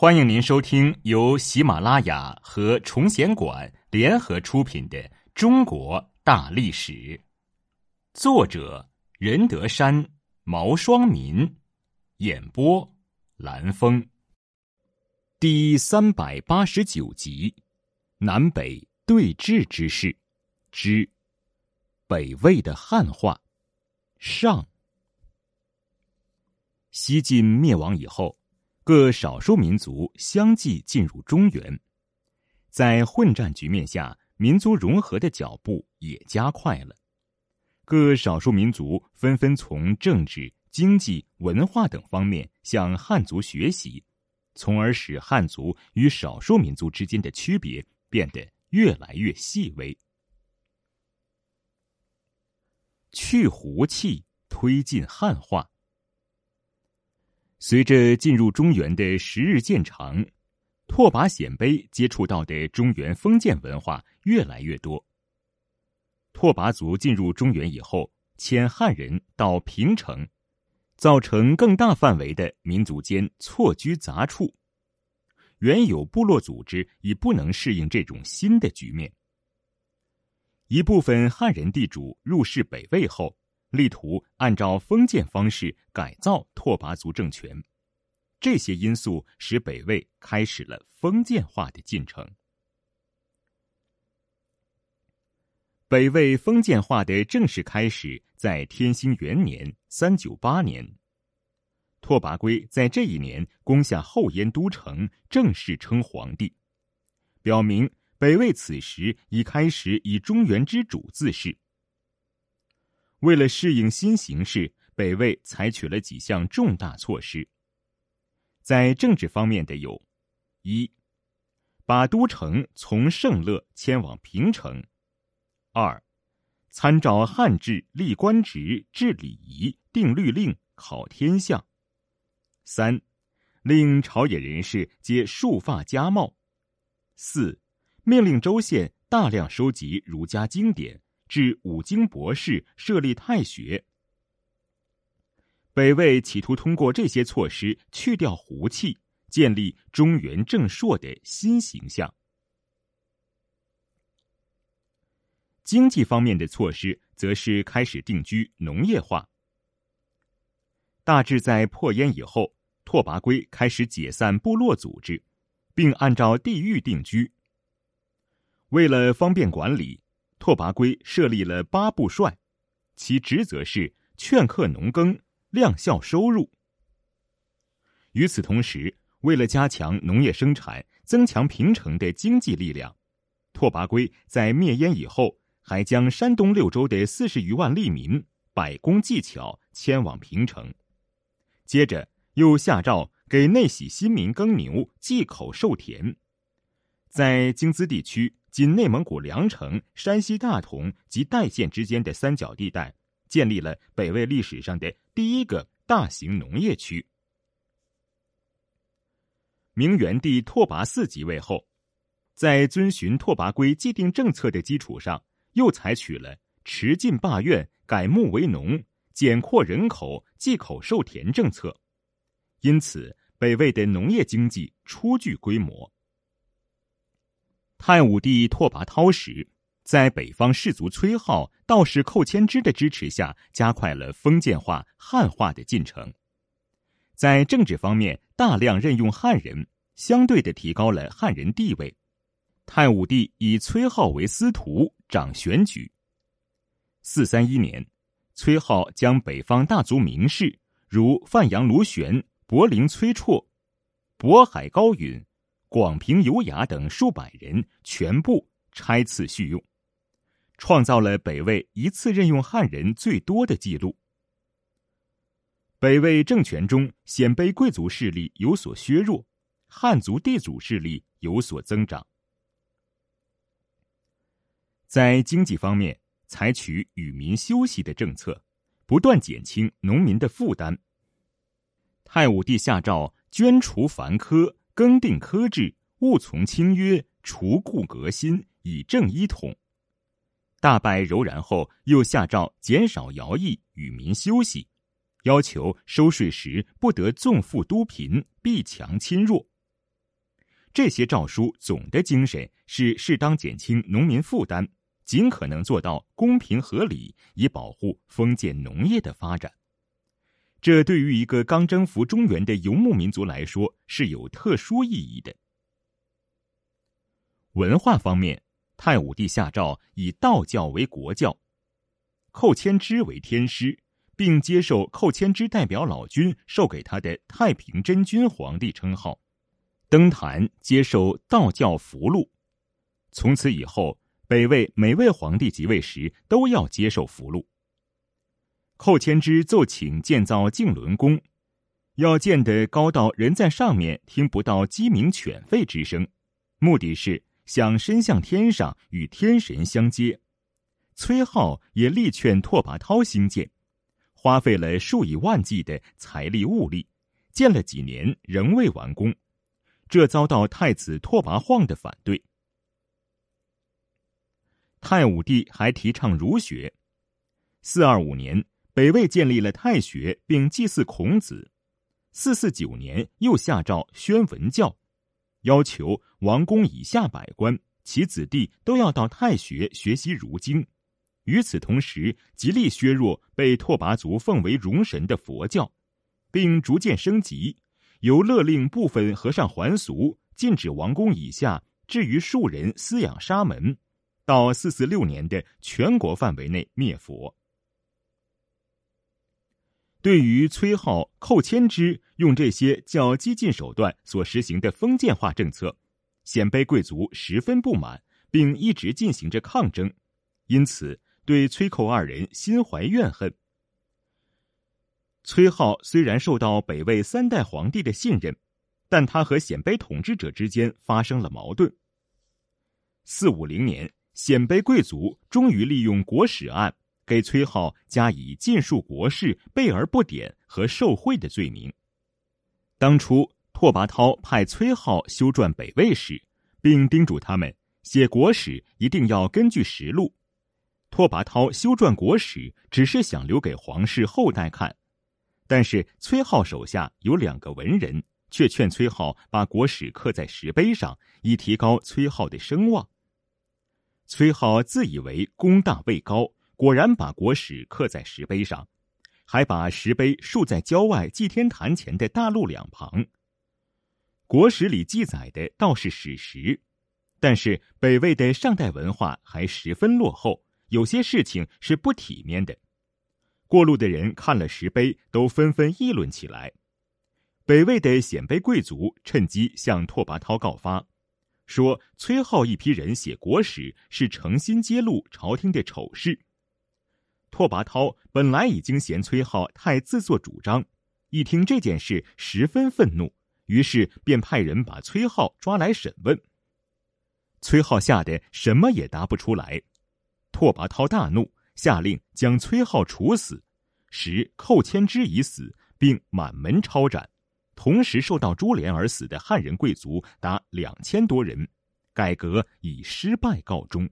欢迎您收听由喜马拉雅和崇贤馆联合出品的《中国大历史》，作者任德山、毛双民，演播蓝峰，第三百八十九集：南北对峙之势之北魏的汉化上。西晋灭亡以后。各少数民族相继进入中原，在混战局面下，民族融合的脚步也加快了。各少数民族纷纷从政治、经济、文化等方面向汉族学习，从而使汉族与少数民族之间的区别变得越来越细微。去胡气，推进汉化。随着进入中原的时日渐长，拓跋鲜卑接触到的中原封建文化越来越多。拓跋族进入中原以后，遣汉人到平城，造成更大范围的民族间错居杂处。原有部落组织已不能适应这种新的局面。一部分汉人地主入世北魏后。力图按照封建方式改造拓跋族政权，这些因素使北魏开始了封建化的进程。北魏封建化的正式开始在天兴元年（三九八年），拓跋圭在这一年攻下后燕都城，正式称皇帝，表明北魏此时已开始以中原之主自视。为了适应新形势，北魏采取了几项重大措施。在政治方面的有：一、把都城从盛乐迁往平城；二、参照汉制立官职、制礼仪、定律令、考天象；三、令朝野人士皆束发加帽；四、命令州县大量收集儒家经典。至五经博士设立太学，北魏企图通过这些措施去掉胡气，建立中原正朔的新形象。经济方面的措施，则是开始定居农业化。大致在破燕以后，拓跋圭开始解散部落组织，并按照地域定居。为了方便管理。拓跋圭设立了八部帅，其职责是劝课农耕、量效收入。与此同时，为了加强农业生产、增强平城的经济力量，拓跋圭在灭燕以后，还将山东六州的四十余万利民百工技巧迁往平城。接着，又下诏给内喜新民耕牛、忌口授田，在京资地区。仅内蒙古凉城、山西大同及代县之间的三角地带，建立了北魏历史上的第一个大型农业区。明元帝拓跋嗣即位后，在遵循拓跋圭既定政策的基础上，又采取了持禁罢院、改牧为农、减扩人口、祭口授田政策，因此北魏的农业经济初具规模。汉武帝拓跋焘时，在北方士族崔浩、道士寇谦之的支持下，加快了封建化、汉化的进程。在政治方面，大量任用汉人，相对的提高了汉人地位。太武帝以崔浩为司徒，掌选举。四三一年，崔浩将北方大族名士，如范阳卢玄、柏林崔绰、渤海高允。广平游雅等数百人全部拆次叙用，创造了北魏一次任用汉人最多的记录。北魏政权中，鲜卑贵族势力有所削弱，汉族地主势力有所增长。在经济方面，采取与民休息的政策，不断减轻农民的负担。太武帝下诏捐除凡苛。更定科制，务从清约，除故革新，以正一统。大败柔然后，又下诏减少徭役，与民休息，要求收税时不得纵富都贫，必强侵弱。这些诏书总的精神是适当减轻农民负担，尽可能做到公平合理，以保护封建农业的发展。这对于一个刚征服中原的游牧民族来说是有特殊意义的。文化方面，太武帝下诏以道教为国教，寇谦之为天师，并接受寇谦之代表老君授给他的太平真君皇帝称号，登坛接受道教符箓。从此以后，北魏每位皇帝即位时都要接受符箓。寇谦之奏请建造静伦宫，要建得高到人在上面听不到鸡鸣犬吠之声，目的是想伸向天上与天神相接。崔颢也力劝拓跋焘兴建，花费了数以万计的财力物力，建了几年仍未完工，这遭到太子拓跋晃的反对。太武帝还提倡儒学，四二五年。北魏建立了太学，并祭祀孔子。四四九年，又下诏宣文教，要求王公以下百官其子弟都要到太学学习儒经。与此同时，极力削弱被拓跋族奉为戎神的佛教，并逐渐升级，由勒令部分和尚还俗，禁止王公以下至于庶人饲养沙门，到四四六年的全国范围内灭佛。对于崔颢、寇谦之用这些较激进手段所实行的封建化政策，鲜卑贵族十分不满，并一直进行着抗争，因此对崔寇二人心怀怨恨。崔颢虽然受到北魏三代皇帝的信任，但他和鲜卑统治者之间发生了矛盾。四五零年，鲜卑贵族终于利用国史案。给崔颢加以尽述国事、备而不典和受贿的罪名。当初拓跋焘派崔颢修撰北魏史，并叮嘱他们写国史一定要根据实录。拓跋焘修撰国史只是想留给皇室后代看，但是崔颢手下有两个文人，却劝崔颢把国史刻在石碑上，以提高崔颢的声望。崔颢自以为功大位高。果然把国史刻在石碑上，还把石碑竖在郊外祭天坛前的大路两旁。国史里记载的倒是史实，但是北魏的上代文化还十分落后，有些事情是不体面的。过路的人看了石碑，都纷纷议论起来。北魏的鲜卑贵族趁机向拓跋焘告发，说崔颢一批人写国史是诚心揭露朝廷的丑事。拓跋焘本来已经嫌崔颢太自作主张，一听这件事十分愤怒，于是便派人把崔颢抓来审问。崔颢吓得什么也答不出来，拓跋焘大怒，下令将崔颢处死，时寇谦之已死，并满门抄斩，同时受到株连而死的汉人贵族达两千多人，改革以失败告终。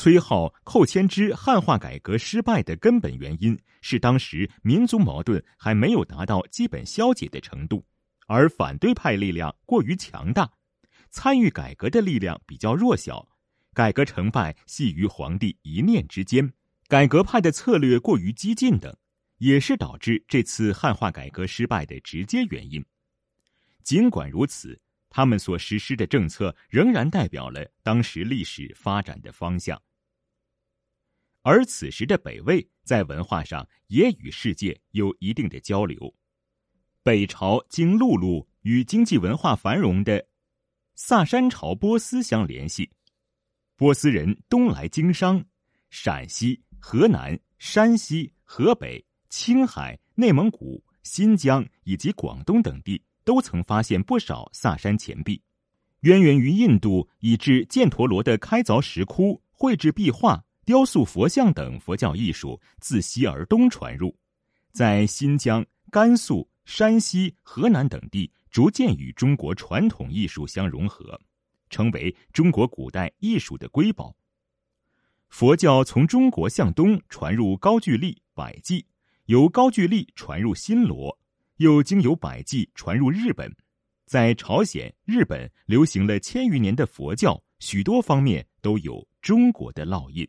崔颢、寇谦之汉化改革失败的根本原因是当时民族矛盾还没有达到基本消解的程度，而反对派力量过于强大，参与改革的力量比较弱小，改革成败系于皇帝一念之间，改革派的策略过于激进等，也是导致这次汉化改革失败的直接原因。尽管如此。他们所实施的政策仍然代表了当时历史发展的方向，而此时的北魏在文化上也与世界有一定的交流。北朝经陆路与经济文化繁荣的萨珊朝波斯相联系，波斯人东来经商，陕西、河南、山西、河北、青海、内蒙古、新疆以及广东等地。都曾发现不少萨珊钱币，渊源于印度，以至犍陀罗的开凿石窟、绘制壁画、雕塑佛像等佛教艺术自西而东传入，在新疆、甘肃、山西、河南等地逐渐与中国传统艺术相融合，成为中国古代艺术的瑰宝。佛教从中国向东传入高句丽、百济，由高句丽传入新罗。又经由百济传入日本，在朝鲜、日本流行了千余年的佛教，许多方面都有中国的烙印。